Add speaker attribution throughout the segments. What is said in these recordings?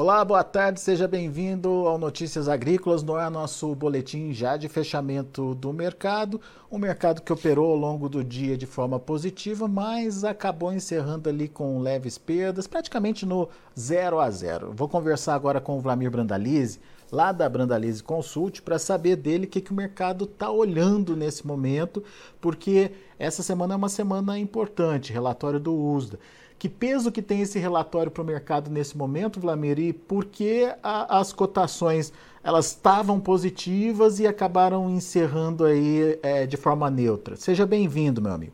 Speaker 1: Olá, boa tarde, seja bem-vindo ao Notícias Agrícolas. Não é nosso boletim já de fechamento do mercado. Um mercado que operou ao longo do dia de forma positiva, mas acabou encerrando ali com leves perdas, praticamente no 0 a 0. Vou conversar agora com o Vlamir Brandalize, lá da Brandalize Consult, para saber dele o que, que o mercado está olhando nesse momento, porque essa semana é uma semana importante relatório do USDA. Que peso que tem esse relatório para o mercado nesse momento, Vlamir, e por que a, as cotações elas estavam positivas e acabaram encerrando aí é, de forma neutra? Seja bem-vindo, meu amigo.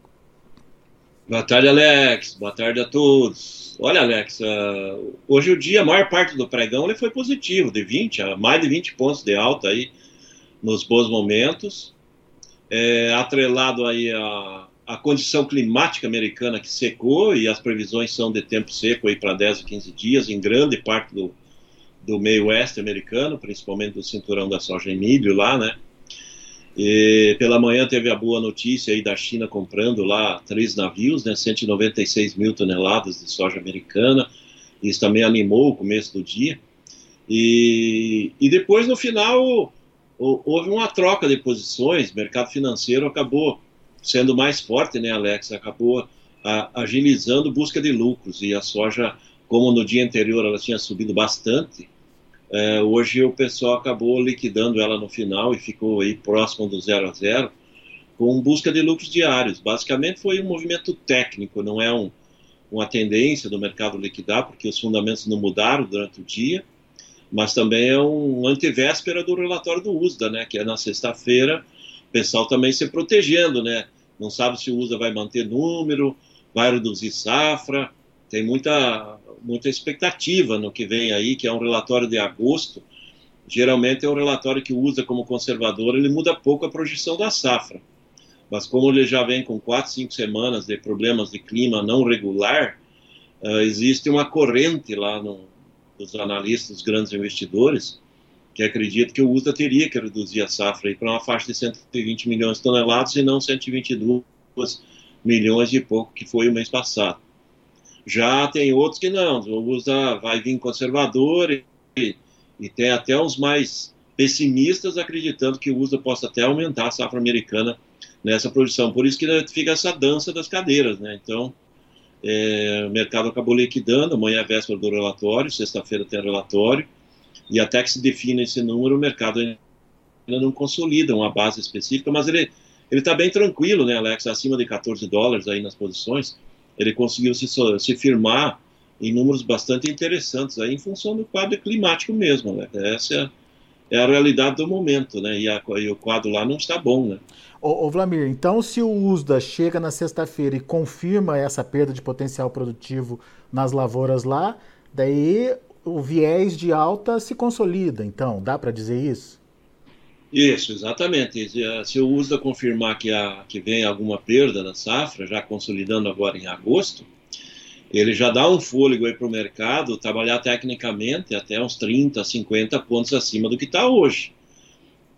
Speaker 2: Boa tarde, Alex. Boa tarde a todos. Olha, Alex, uh, hoje o dia, a maior parte do pregão ele foi positivo, de 20 a mais de 20 pontos de alta aí nos bons momentos. É, atrelado aí a a condição climática americana que secou e as previsões são de tempo seco para 10 a 15 dias em grande parte do, do meio oeste americano, principalmente do cinturão da soja e milho lá, né? E pela manhã teve a boa notícia aí da China comprando lá três navios, né, 196 mil toneladas de soja americana. Isso também animou o começo do dia. E, e depois, no final, houve uma troca de posições, o mercado financeiro acabou sendo mais forte, né, Alex? Acabou a, agilizando busca de lucros e a soja, como no dia anterior ela tinha subido bastante, é, hoje o pessoal acabou liquidando ela no final e ficou aí próximo do zero a zero com busca de lucros diários. Basicamente foi um movimento técnico, não é um, uma tendência do mercado liquidar, porque os fundamentos não mudaram durante o dia, mas também é um antivéspera do relatório do USDA, né, que é na sexta-feira, o pessoal também se protegendo, né, não sabe se o USA vai manter número, vai reduzir safra, tem muita, muita expectativa no que vem aí, que é um relatório de agosto. Geralmente é um relatório que usa como conservador, ele muda pouco a projeção da safra. Mas como ele já vem com quatro, cinco semanas de problemas de clima não regular, uh, existe uma corrente lá no, dos analistas, dos grandes investidores, que acredita que o USDA teria que reduzir a safra para uma faixa de 120 milhões de toneladas e não 122 milhões e pouco que foi o mês passado. Já tem outros que não, o USDA vai vir conservador e, e tem até uns mais pessimistas acreditando que o USDA possa até aumentar a safra americana nessa produção. Por isso que fica essa dança das cadeiras, né? Então, é, o mercado acabou liquidando, amanhã é véspera do relatório, sexta-feira tem relatório, e até que se defina esse número, o mercado ainda não consolida uma base específica, mas ele ele está bem tranquilo, né, Alex? Acima de 14 dólares aí nas posições, ele conseguiu se, se firmar em números bastante interessantes aí em função do quadro climático mesmo, né? Essa é, é a realidade do momento, né? E, a, e, o quadro lá não está bom, né?
Speaker 1: Ô, ô Vlamir, então se o USDA chega na sexta-feira e confirma essa perda de potencial produtivo nas lavouras lá, daí o viés de alta se consolida, então, dá para dizer isso?
Speaker 2: Isso, exatamente. Se o USDA confirmar que, há, que vem alguma perda na safra, já consolidando agora em agosto, ele já dá um fôlego para o mercado trabalhar tecnicamente até uns 30, 50 pontos acima do que está hoje.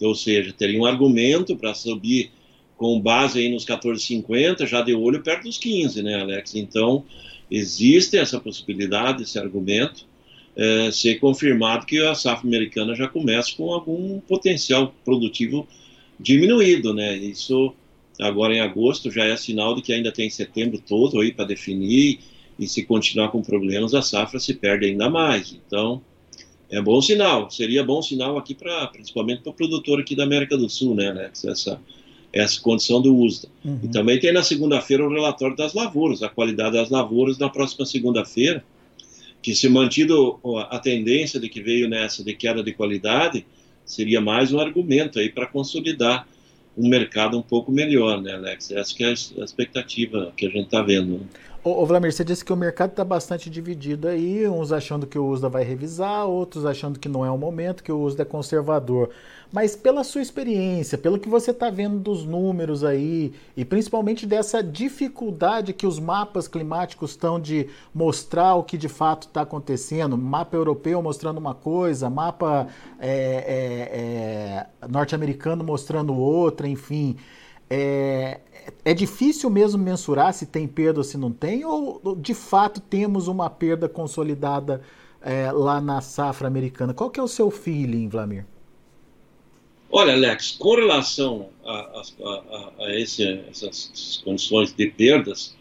Speaker 2: Ou seja, teria um argumento para subir com base aí nos 14,50, já de olho perto dos 15, né, Alex? Então, existe essa possibilidade, esse argumento é, ser confirmado que a safra americana já começa com algum potencial produtivo diminuído, né? Isso agora em agosto já é sinal de que ainda tem setembro todo aí para definir e se continuar com problemas a safra se perde ainda mais. Então é bom sinal, seria bom sinal aqui para principalmente para o produtor aqui da América do Sul, né, Alex? Essa essa condição do USDA. Uhum. E também tem na segunda-feira o relatório das lavouras, a qualidade das lavouras na próxima segunda-feira que se mantido a tendência de que veio nessa de queda de qualidade, seria mais um argumento aí para consolidar um mercado um pouco melhor, né, Alex? Essa que é a expectativa que a gente está vendo.
Speaker 1: Ô, ô Vlamir, você disse que o mercado está bastante dividido aí, uns achando que o USDA vai revisar, outros achando que não é o momento, que o USDA é conservador. Mas pela sua experiência, pelo que você está vendo dos números aí, e principalmente dessa dificuldade que os mapas climáticos estão de mostrar o que de fato está acontecendo, mapa europeu mostrando uma coisa, mapa é, é, é, norte-americano mostrando outra, enfim. É, é difícil mesmo mensurar se tem perda ou se não tem, ou de fato temos uma perda consolidada é, lá na safra americana. Qual que é o seu feeling, Vlamir?
Speaker 2: Olha, Alex, com relação a, a, a, esse, essas condições de perdas,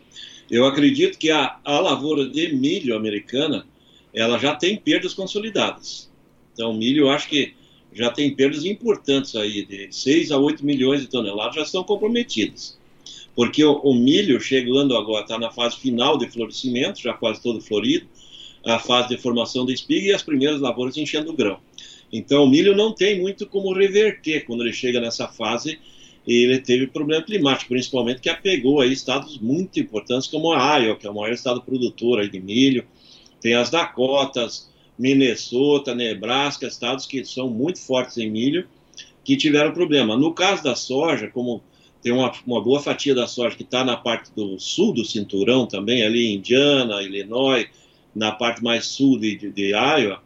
Speaker 2: eu acredito que a, a lavoura de milho americana ela já tem perdas consolidadas. Então, milho, eu acho que já tem perdas importantes aí, de 6 a 8 milhões de toneladas já estão comprometidas. Porque o, o milho, chegando agora, está na fase final de florescimento, já quase todo florido, a fase de formação da espiga e as primeiras lavouras enchendo o grão. Então, o milho não tem muito como reverter quando ele chega nessa fase e ele teve problema climático, principalmente que apegou aí estados muito importantes como a Iowa, que é o maior estado produtor aí de milho, tem as Dakotas, Minnesota, Nebraska, estados que são muito fortes em milho, que tiveram problema. No caso da soja, como tem uma, uma boa fatia da soja que está na parte do sul do cinturão também, ali em Indiana, Illinois, na parte mais sul de, de, de Iowa,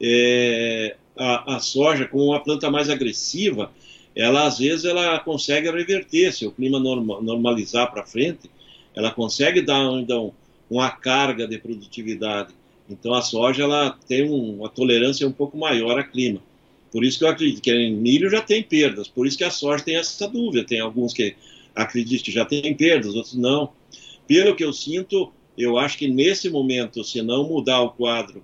Speaker 2: é, a, a, soja, como uma planta mais agressiva, ela às vezes ela consegue reverter, se o clima norma, normalizar para frente, ela consegue dar então, uma carga de produtividade. Então a soja ela tem um, uma tolerância um pouco maior a clima. Por isso que eu acredito que em milho já tem perdas, por isso que a soja tem essa dúvida. Tem alguns que acreditam que já tem perdas, outros não. Pelo que eu sinto, eu acho que nesse momento, se não mudar o quadro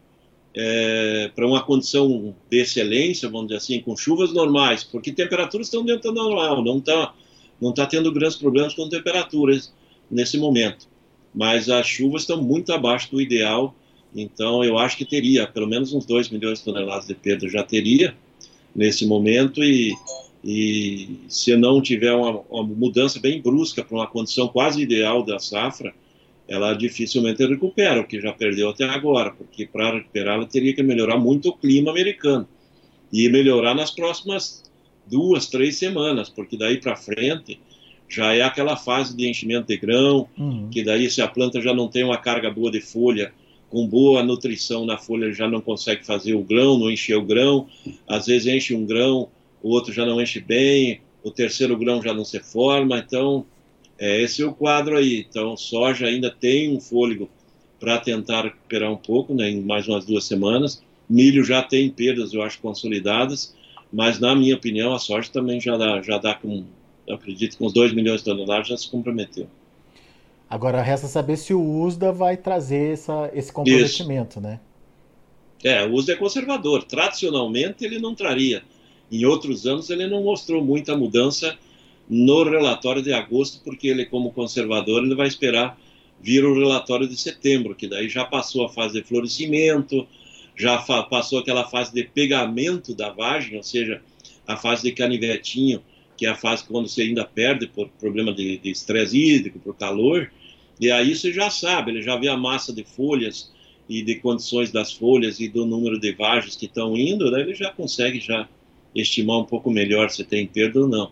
Speaker 2: é, para uma condição de excelência, vamos dizer assim, com chuvas normais, porque temperaturas estão dentro da normal, não está não tá tendo grandes problemas com temperaturas nesse momento. Mas as chuvas estão muito abaixo do ideal, então eu acho que teria pelo menos uns 2 milhões de toneladas de perda, já teria nesse momento, e, e se não tiver uma, uma mudança bem brusca para uma condição quase ideal da safra, ela dificilmente recupera o que já perdeu até agora, porque para recuperar ela teria que melhorar muito o clima americano e melhorar nas próximas duas, três semanas, porque daí para frente já é aquela fase de enchimento de grão, uhum. que daí se a planta já não tem uma carga boa de folha, com boa nutrição na folha já não consegue fazer o grão, não encher o grão, às vezes enche um grão, o outro já não enche bem, o terceiro grão já não se forma, então é, esse é o quadro aí. Então, soja ainda tem um fôlego para tentar recuperar um pouco, né, em mais umas duas semanas. Milho já tem perdas, eu acho, consolidadas, mas na minha opinião, a soja também já dá, já dá com, acredito, com uns 2 milhões de toneladas já se comprometeu.
Speaker 1: Agora resta saber se o USDA vai trazer essa, esse comprometimento, Isso. né?
Speaker 2: É, o USDA é conservador. Tradicionalmente ele não traria. Em outros anos ele não mostrou muita mudança no relatório de agosto, porque ele, como conservador, ele vai esperar vir o relatório de setembro, que daí já passou a fase de florescimento, já passou aquela fase de pegamento da vagem, ou seja, a fase de canivetinho, que é a fase quando você ainda perde por problema de estresse hídrico, por calor, e aí você já sabe, ele já vê a massa de folhas e de condições das folhas e do número de vagens que estão indo, daí ele já consegue já estimar um pouco melhor se tem perda ou não.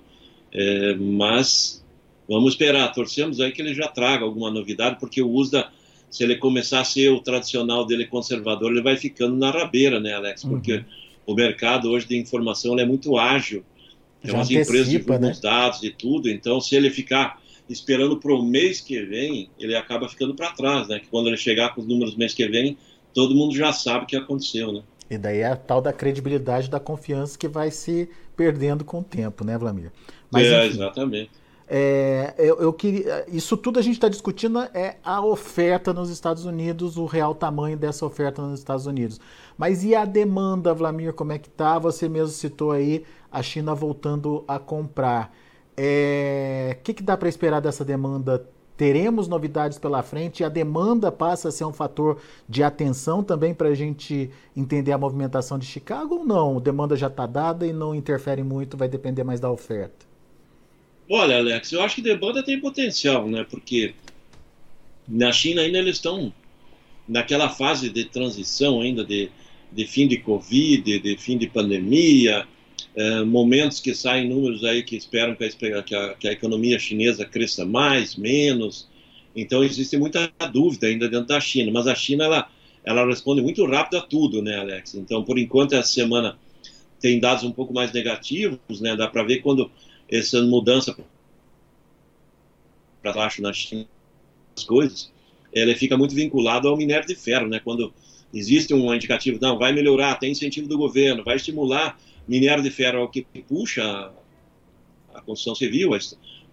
Speaker 2: É, mas vamos esperar, torcemos aí que ele já traga alguma novidade, porque o USDA, se ele começar a ser o tradicional dele conservador, ele vai ficando na rabeira, né, Alex? Uhum. Porque uhum. o mercado hoje de informação é muito ágil, tem umas empresas divulgam né? os dados e tudo, então se ele ficar esperando para o mês que vem, ele acaba ficando para trás, né? Que quando ele chegar com os números mês que vem, todo mundo já sabe o que aconteceu, né?
Speaker 1: E daí é a tal da credibilidade da confiança que vai se perdendo com o tempo, né, Vlamir?
Speaker 2: Mas, é, enfim, exatamente.
Speaker 1: É, eu, eu, queria. Isso tudo a gente está discutindo é a oferta nos Estados Unidos, o real tamanho dessa oferta nos Estados Unidos. Mas e a demanda, Vlamir, como é que tá? Você mesmo citou aí a China voltando a comprar. O é, que, que dá para esperar dessa demanda? Teremos novidades pela frente a demanda passa a ser um fator de atenção também para a gente entender a movimentação de Chicago ou não? A demanda já está dada e não interfere muito, vai depender mais da oferta.
Speaker 2: Olha, Alex, eu acho que demanda tem potencial, né? Porque na China ainda eles estão naquela fase de transição ainda de, de fim de Covid, de fim de pandemia, é, momentos que saem números aí que esperam que a, que, a, que a, economia chinesa cresça mais, menos. Então existe muita dúvida ainda dentro da China, mas a China ela, ela responde muito rápido a tudo, né, Alex? Então, por enquanto, essa semana tem dados um pouco mais negativos, né? Dá para ver quando essa mudança para baixo na China, as coisas, ela fica muito vinculada ao minério de ferro, né? Quando existe um indicativo, não, vai melhorar, tem incentivo do governo, vai estimular minério de ferro, é o que puxa a, construção civil, a,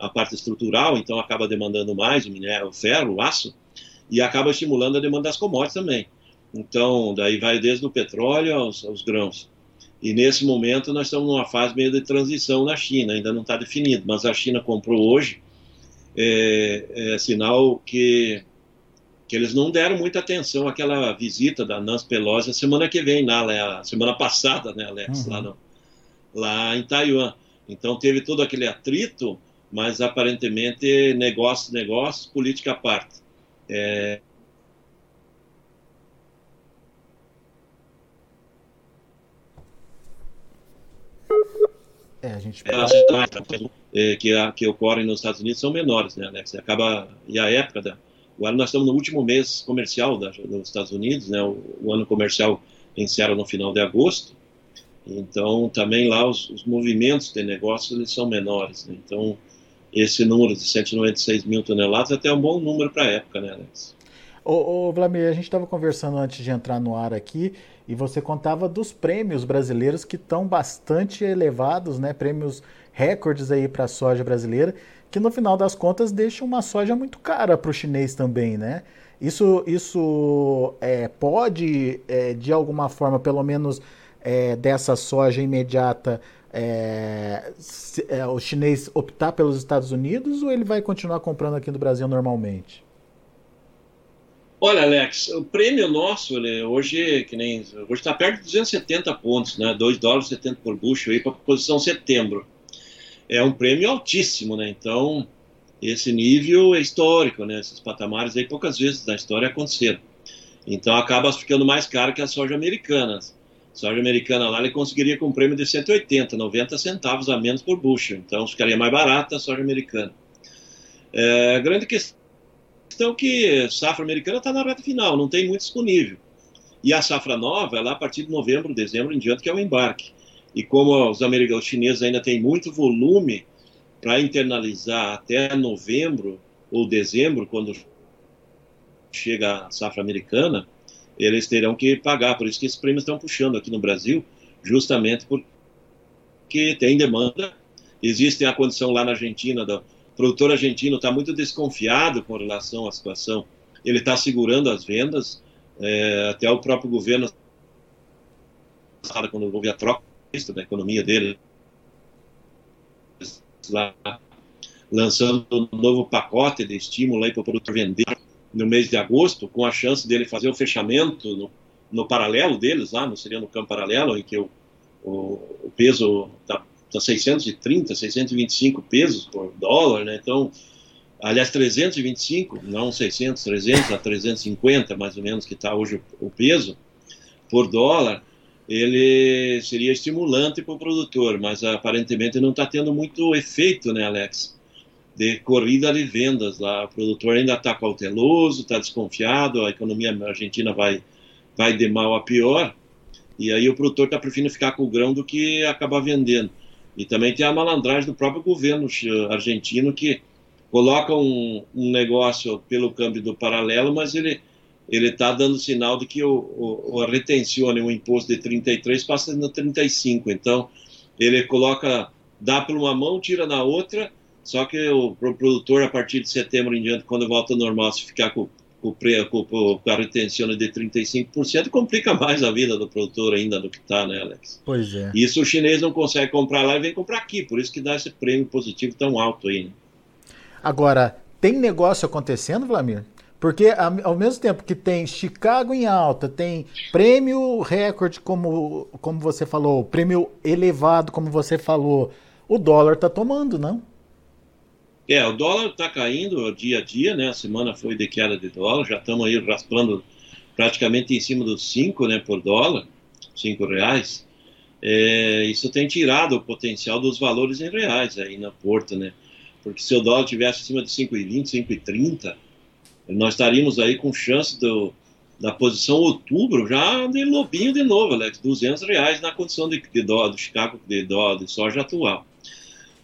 Speaker 2: a, parte estrutural, então acaba demandando mais o minério, o ferro, o aço, e acaba estimulando a demanda das commodities também. Então, daí vai desde o petróleo aos, aos grãos. E nesse momento nós estamos numa fase meio de transição na China, ainda não está definido, mas a China comprou hoje, é, é sinal que que eles não deram muita atenção àquela visita da Nancy Pelosi a semana que vem, na, né, a semana passada, né, Alex, uhum. lá, no, lá em Taiwan. Então teve todo aquele atrito, mas aparentemente negócio, negócio, política à parte. É, É, a gente é, que, que ocorrem nos Estados Unidos são menores, né, Alex? Acaba e a época da Agora nós estamos no último mês comercial da, dos Estados Unidos, né? O, o, ano comercial encerra no final de agosto. Então também lá os, os movimentos de negócios eles são menores. Né? Então esse número de 196 mil toneladas é até é um bom número para a época, né, Alex?
Speaker 1: Ô, ô Vladimir, a gente estava conversando antes de entrar no ar aqui e você contava dos prêmios brasileiros que estão bastante elevados, né? Prêmios recordes aí para a soja brasileira que no final das contas deixa uma soja muito cara para o chinês também, né? Isso, isso é, pode, é, de alguma forma, pelo menos é, dessa soja imediata, é, se, é, o chinês optar pelos Estados Unidos ou ele vai continuar comprando aqui no Brasil normalmente?
Speaker 2: Olha, Alex, o prêmio nosso hoje que nem hoje está perto de 270 pontos, né? 2 dólares 70 por bushel aí para a posição setembro é um prêmio altíssimo, né? Então, esse nível é histórico, né? Esses patamares aí poucas vezes na história aconteceram. Então, acaba ficando mais caro que a soja americana. A soja americana lá, ele conseguiria com um prêmio de 180, 90 centavos a menos por bushel. Então, ficaria mais barata a soja americana. É, grande questão é que safra americana está na reta final, não tem muito disponível. E a safra nova, é lá a partir de novembro, dezembro em diante, que é o embarque. E como os americanos chineses ainda têm muito volume para internalizar até novembro ou dezembro, quando chega a safra americana, eles terão que pagar. Por isso que esses prêmios estão puxando aqui no Brasil, justamente porque tem demanda. Existe a condição lá na Argentina, do produtor argentino está muito desconfiado com relação à situação. Ele está segurando as vendas, é, até o próprio governo, quando houve a troca da economia dele, lá, lançando um novo pacote de estímulo para o produtor vender no mês de agosto, com a chance dele fazer o fechamento no, no paralelo deles, lá, não seria no campo paralelo, em que o, o, o peso está tá 630, 625 pesos por dólar, né? Então, aliás, 325, não 600, 300 a 350, mais ou menos, que está hoje o, o peso por dólar ele seria estimulante para o produtor, mas aparentemente não está tendo muito efeito, né, Alex? De corrida de vendas lá. O produtor ainda está cauteloso, está desconfiado, a economia argentina vai, vai de mal a pior, e aí o produtor está preferindo ficar com o grão do que acabar vendendo. E também tem a malandragem do próprio governo argentino que coloca um, um negócio pelo câmbio do paralelo, mas ele ele está dando sinal de que o, o, o retencione, o imposto de 33 passa no 35. Então, ele coloca, dá por uma mão, tira na outra, só que o produtor, a partir de setembro em diante, quando volta ao normal, se ficar com, com, com, com a retenção de 35%, complica mais a vida do produtor ainda do que está, né, Alex?
Speaker 1: Pois é.
Speaker 2: Isso o chinês não consegue comprar lá e vem comprar aqui, por isso que dá esse prêmio positivo tão alto aí, né?
Speaker 1: Agora, tem negócio acontecendo, Vlamir? Porque ao mesmo tempo que tem Chicago em alta, tem prêmio recorde, como, como você falou, prêmio elevado, como você falou, o dólar está tomando, não?
Speaker 2: É, o dólar está caindo dia a dia, né? A semana foi de queda de dólar, já estamos aí raspando praticamente em cima dos 5 né, por dólar, 5 reais. É, isso tem tirado o potencial dos valores em reais aí na porta, né? Porque se o dólar tivesse acima de 5,20, 5,30, nós estaríamos aí com chance do, da posição outubro já de lobinho de novo, Alex, 200 reais na condição de, de dó do Chicago de dó de soja atual.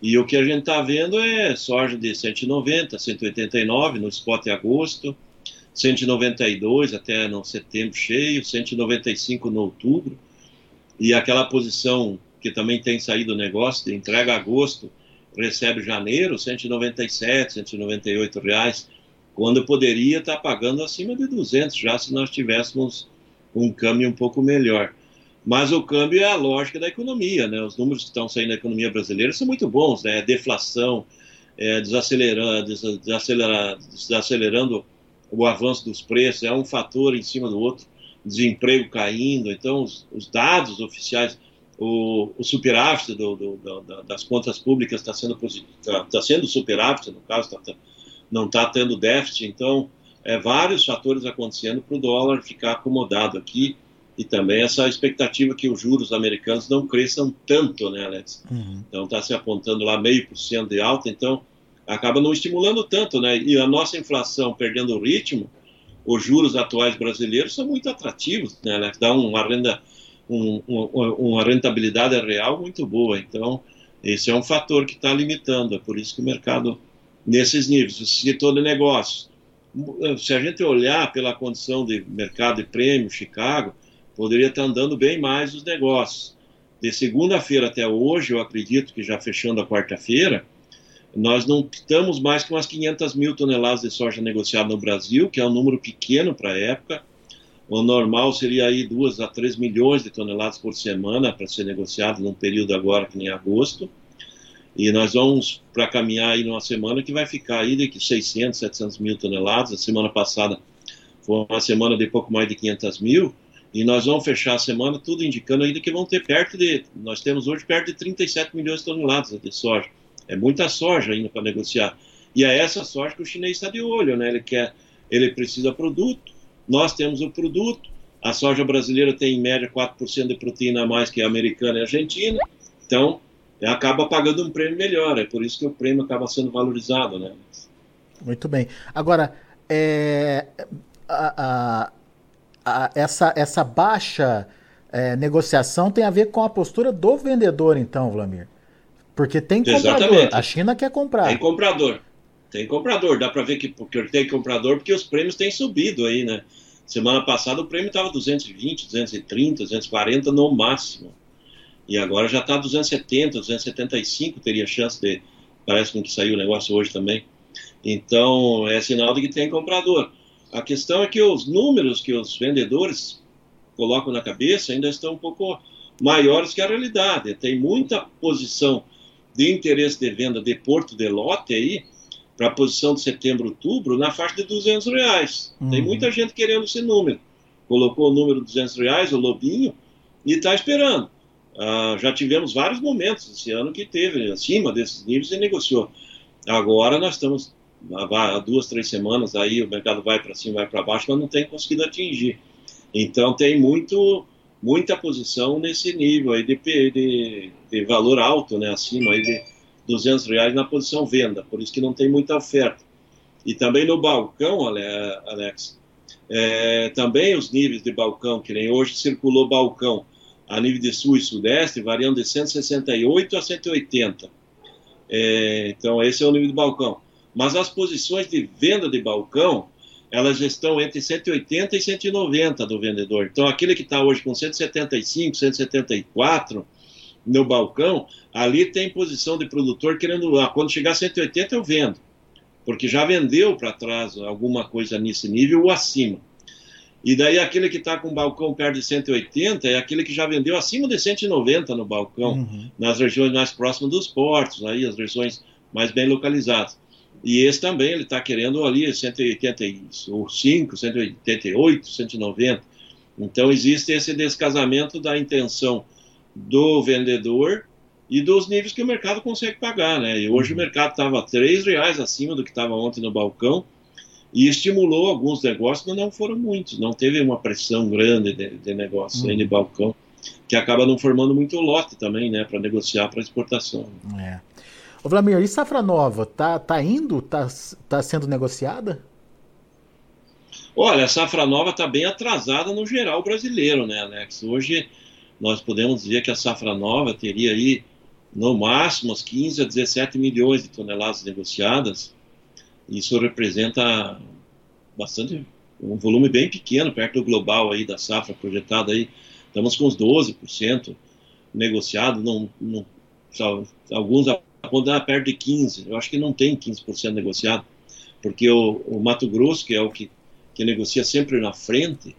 Speaker 2: E o que a gente está vendo é soja de 190, 189 no spot em agosto, 192 até no setembro cheio, 195 no outubro, e aquela posição que também tem saído o negócio de entrega agosto, recebe janeiro, 197, 198 reais, quando poderia estar pagando acima de 200 já se nós tivéssemos um câmbio um pouco melhor. Mas o câmbio é a lógica da economia, né? Os números que estão saindo da economia brasileira são muito bons, né? Deflação, é, desacelerando, desacelerando, o avanço dos preços, é um fator em cima do outro, desemprego caindo, então os, os dados oficiais, o, o superávit do, do, do, das contas públicas está sendo, tá, tá sendo superávit, no caso, tá, tá não está tendo déficit, então é, vários fatores acontecendo para o dólar ficar acomodado aqui, e também essa expectativa que os juros americanos não cresçam tanto, né, Alex? Uhum. Então está se apontando lá meio por cento de alta, então acaba não estimulando tanto, né? E a nossa inflação perdendo o ritmo, os juros atuais brasileiros são muito atrativos, né? Alex? Dá uma renda, um, um, uma rentabilidade real muito boa. Então esse é um fator que está limitando. É por isso que o mercado nesses níveis, o setor de negócios. Se a gente olhar pela condição de mercado de prêmio, Chicago, poderia estar andando bem mais os negócios. De segunda-feira até hoje, eu acredito que já fechando a quarta-feira, nós não estamos mais que umas 500 mil toneladas de soja negociada no Brasil, que é um número pequeno para a época. O normal seria aí 2 a 3 milhões de toneladas por semana para ser negociado num período agora que nem agosto. E nós vamos para caminhar aí numa semana que vai ficar aí de 600, 700 mil toneladas. A semana passada foi uma semana de pouco mais de 500 mil. E nós vamos fechar a semana tudo indicando ainda que vão ter perto de. Nós temos hoje perto de 37 milhões de toneladas de soja. É muita soja ainda para negociar. E é essa soja que o chinês está de olho, né? Ele quer, ele precisa produto. Nós temos o produto. A soja brasileira tem em média 4% de proteína a mais que a americana e a argentina. Então, acaba pagando um prêmio melhor. É por isso que o prêmio acaba sendo valorizado, né?
Speaker 1: Muito bem. Agora, é, a, a a, essa, essa baixa é, negociação tem a ver com a postura do vendedor, então, Vlamir. Porque tem comprador. Exatamente. A China quer comprar.
Speaker 2: Tem comprador. Tem comprador. Dá para ver que porque tem comprador porque os prêmios têm subido aí, né? Semana passada o prêmio estava 220, 230, 240 no máximo. E agora já está 270, 275 teria chance de. Parece que saiu o negócio hoje também. Então é sinal de que tem comprador. A questão é que os números que os vendedores colocam na cabeça ainda estão um pouco maiores que a realidade. Tem muita posição de interesse de venda de Porto de Lote aí, para a posição de setembro, outubro, na faixa de 200 reais. Uhum. Tem muita gente querendo esse número. Colocou o número de 200 reais, o Lobinho, e está esperando. Uh, já tivemos vários momentos esse ano que teve acima desses níveis e negociou. Agora nós estamos há duas, três semanas aí o mercado vai para cima, vai para baixo, mas não tem conseguido atingir. Então tem muito muita posição nesse nível aí de, de, de valor alto, né, acima aí de 200 reais na posição venda, por isso que não tem muita oferta. E também no balcão, Alex, é, também os níveis de balcão, que nem hoje circulou balcão a nível de sul e sudeste, variando de 168 a 180. É, então esse é o nível de balcão mas as posições de venda de balcão, elas estão entre 180 e 190 do vendedor. Então, aquele que está hoje com 175, 174 no balcão, ali tem posição de produtor querendo, quando chegar a 180 eu vendo, porque já vendeu para trás alguma coisa nesse nível ou acima. E daí aquele que está com balcão perto de 180 é aquele que já vendeu acima de 190 no balcão, uhum. nas regiões mais próximas dos portos, aí as regiões mais bem localizadas. E esse também ele está querendo ali 185, 188, 190. Então existe esse descasamento da intenção do vendedor e dos níveis que o mercado consegue pagar, né? E hoje o mercado estava três reais acima do que estava ontem no balcão e estimulou alguns negócios, mas não foram muitos. Não teve uma pressão grande de, de negócio uhum. aí no balcão que acaba não formando muito lote também, né, para negociar para exportação.
Speaker 1: É. Ô Vlamir, e safra nova, tá, tá indo? Tá, tá sendo negociada?
Speaker 2: Olha, a safra nova está bem atrasada no geral brasileiro, né, Alex? Hoje nós podemos dizer que a safra nova teria aí no máximo uns 15 a 17 milhões de toneladas negociadas. Isso representa bastante um volume bem pequeno, perto do global aí da safra projetada aí, estamos com uns 12% negociado, não, não, alguns apontam perto de 15%, eu acho que não tem 15% negociado, porque o, o, Mato Grosso, que é o que, que negocia sempre na frente,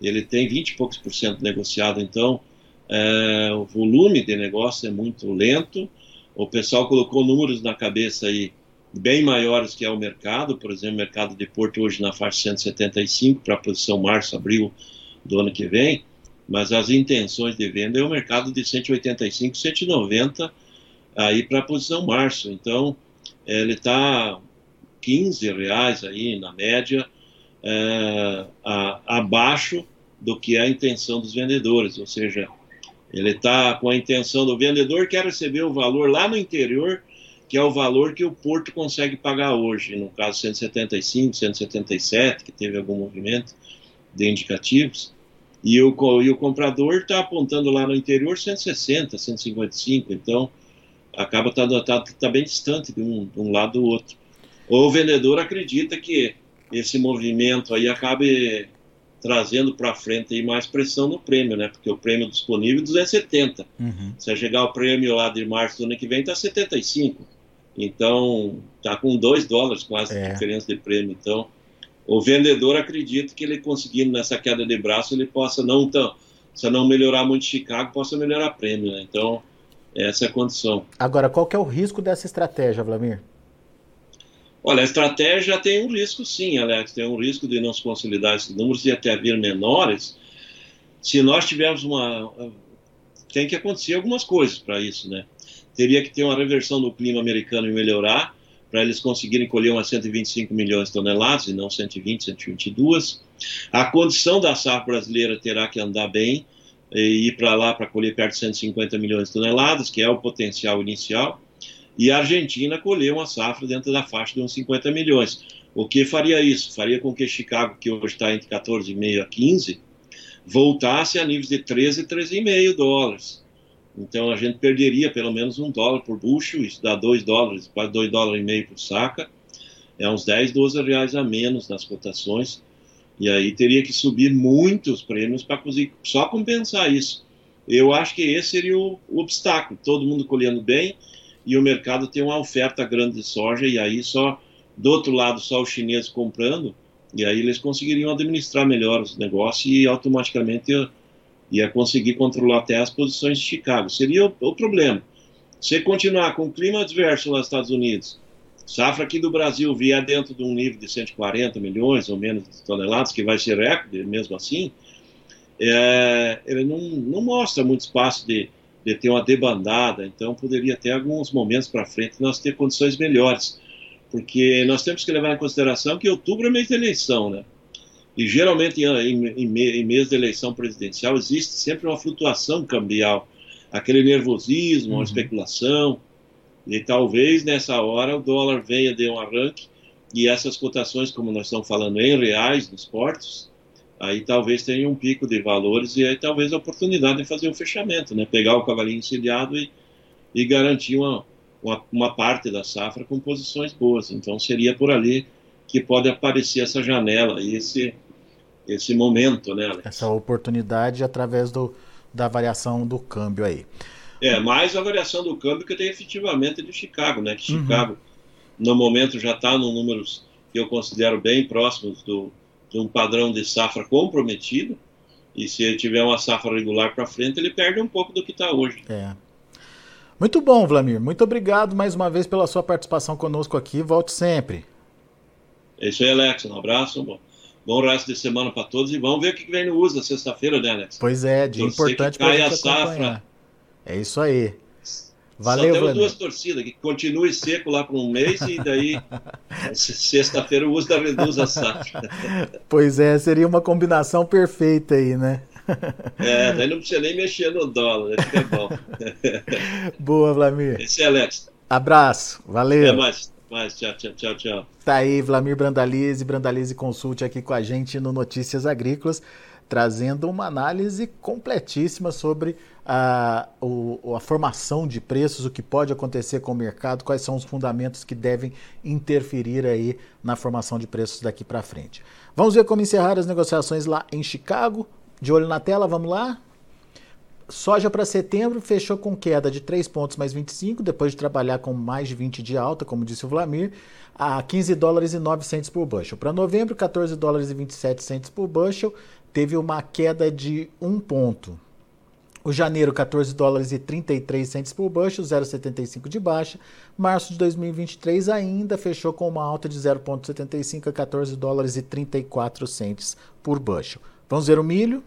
Speaker 2: ele tem 20 e poucos por cento negociado, então é, o volume de negócio é muito lento, o pessoal colocou números na cabeça aí bem maiores que é o mercado, por exemplo, o mercado de Porto hoje na faixa 175 para a posição março, abril do ano que vem, mas as intenções de venda é o mercado de 185, 190 aí para a posição março. Então, ele está 15 reais aí na média é, a, abaixo do que é a intenção dos vendedores, ou seja, ele está com a intenção do vendedor quer receber o valor lá no interior que é o valor que o Porto consegue pagar hoje, no caso 175, 177, que teve algum movimento de indicativos, e o, e o comprador está apontando lá no interior 160, 155, então acaba estando tá, tá, tá, bem distante de um, de um lado do outro. Ou o vendedor acredita que esse movimento aí acabe trazendo para frente aí mais pressão no prêmio, né? Porque o prêmio disponível é 270. Uhum. Se chegar o prêmio lá de março do ano que vem, está 75. Então, está com 2 dólares quase é. de diferença de prêmio. Então, o vendedor acredita que ele conseguindo nessa queda de braço, ele possa não tão, se não melhorar muito Chicago, possa melhorar prêmio. Né? Então, essa é a condição.
Speaker 1: Agora, qual que é o risco dessa estratégia, Vladimir?
Speaker 2: Olha, a estratégia tem um risco sim, Alex, tem um risco de não se consolidar esses números e até vir menores. Se nós tivermos uma. Tem que acontecer algumas coisas para isso, né? Teria que ter uma reversão do clima americano e melhorar, para eles conseguirem colher umas 125 milhões de toneladas e não 120, 122. A condição da safra brasileira terá que andar bem e ir para lá para colher perto de 150 milhões de toneladas, que é o potencial inicial. E a Argentina colher uma safra dentro da faixa de uns 50 milhões. O que faria isso? Faria com que Chicago, que hoje está entre 14,5 a 15, voltasse a níveis de 13, 13,5 dólares. Então a gente perderia pelo menos um dólar por bushel, isso dá dois dólares, quase dois dólares e meio por saca. É uns 10, 12 reais a menos nas cotações. E aí teria que subir muitos prêmios para só compensar isso. Eu acho que esse seria o, o, obstáculo. Todo mundo colhendo bem e o mercado tem uma oferta grande de soja e aí só do outro lado só os chineses comprando e aí eles conseguiriam administrar melhor os negócios e automaticamente ia conseguir controlar até as posições de Chicago. Seria o, o problema. Se continuar com o clima adverso nos Estados Unidos, safra aqui do Brasil vier dentro de um nível de 140 milhões ou menos de toneladas, que vai ser recorde mesmo assim, é, ele não, não mostra muito espaço de, de ter uma debandada, então poderia ter alguns momentos para frente nós ter condições melhores, porque nós temos que levar em consideração que outubro é mês de eleição, né? E geralmente em, em, em mês de eleição presidencial existe sempre uma flutuação cambial, aquele nervosismo, uhum. uma especulação, e talvez nessa hora o dólar venha de um arranque e essas cotações, como nós estamos falando em reais nos portos, aí talvez tenha um pico de valores e aí talvez a oportunidade de fazer um fechamento, né? Pegar o cavalinho encilhado e, e garantir uma, uma, uma parte da safra com posições boas. Então seria por ali que pode aparecer essa janela e esse, esse momento, né? Alex?
Speaker 1: Essa oportunidade através do, da variação do câmbio aí.
Speaker 2: É, mais a variação do câmbio que tem efetivamente de Chicago, né? Que uhum. Chicago, no momento, já está no números que eu considero bem próximos do, de um padrão de safra comprometido. E se ele tiver uma safra regular para frente, ele perde um pouco do que está hoje.
Speaker 1: É. Muito bom, Vlamir. Muito obrigado mais uma vez pela sua participação conosco aqui. Volte sempre.
Speaker 2: É isso aí, Alex. Um abraço. Bom, bom resto de semana para todos e vamos ver o que vem no uso na sexta-feira, né, Alex?
Speaker 1: Pois é, dia importante para a safra. É isso aí. Valeu,
Speaker 2: Só temos duas torcidas, que continue seco lá por um mês e daí sexta-feira o uso da reduz a safra.
Speaker 1: Pois é, seria uma combinação perfeita aí, né?
Speaker 2: É, daí não precisa nem mexer no dólar, né? fica bom.
Speaker 1: Boa, Vlamir.
Speaker 2: Esse é Alex.
Speaker 1: Abraço, valeu.
Speaker 2: Até mais mais. Tchau, tchau, tchau, tchau.
Speaker 1: Tá aí, Vlamir Brandalize, Brandalize Consulte aqui com a gente no Notícias Agrícolas. trazendo uma análise completíssima sobre a, o, a formação de preços, o que pode acontecer com o mercado, quais são os fundamentos que devem interferir aí na formação de preços daqui para frente. Vamos ver como encerrar as negociações lá em Chicago. De olho na tela, vamos lá. Soja para setembro fechou com queda de 3 pontos mais 25, depois de trabalhar com mais de 20 de alta, como disse o Vlamir, a 15 dólares e 9 centos por bushel. Para novembro, 14 dólares e 27 centos por bushel, teve uma queda de 1 ponto. O janeiro, 14 dólares e 33 centos por bushel, 0,75 de baixa. Março de 2023 ainda fechou com uma alta de 0,75 a 14 dólares e 34 centos por bushel. Vamos ver o milho.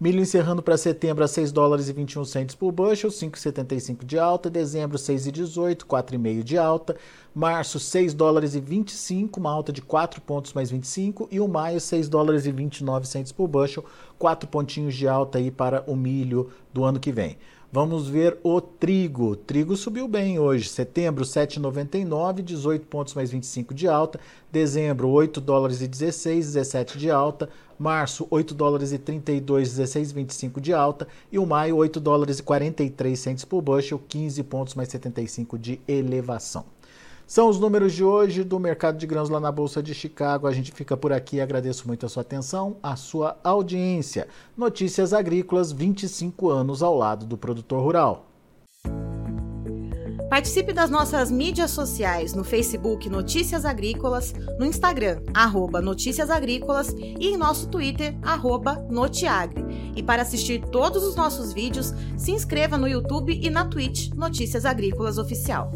Speaker 1: Milho encerrando para setembro a 6 dólares e 21 centos por bushel, 5,75 de alta. Dezembro 6,18, 4,5 de alta. Março 6 dólares e 25, uma alta de 4 pontos mais 25. E o maio 6 dólares e 29 centos por bushel, 4 pontinhos de alta aí para o milho do ano que vem. Vamos ver o trigo. O trigo subiu bem hoje. Setembro, 7,99, 18 pontos mais 25 de alta. Dezembro, 8 dólares e 16, 17 de alta. Março, 8 dólares e 32, 16, 25 de alta. E o maio, 8 dólares e 43 centos por bushel, 15 pontos mais 75 de elevação. São os números de hoje do mercado de grãos lá na Bolsa de Chicago. A gente fica por aqui. Agradeço muito a sua atenção, a sua audiência. Notícias Agrícolas, 25 anos ao lado do produtor rural.
Speaker 3: Participe das nossas mídias sociais no Facebook Notícias Agrícolas, no Instagram, arroba Notícias Agrícolas e em nosso Twitter, arroba Notiagre. E para assistir todos os nossos vídeos, se inscreva no YouTube e na Twitch Notícias Agrícolas Oficial.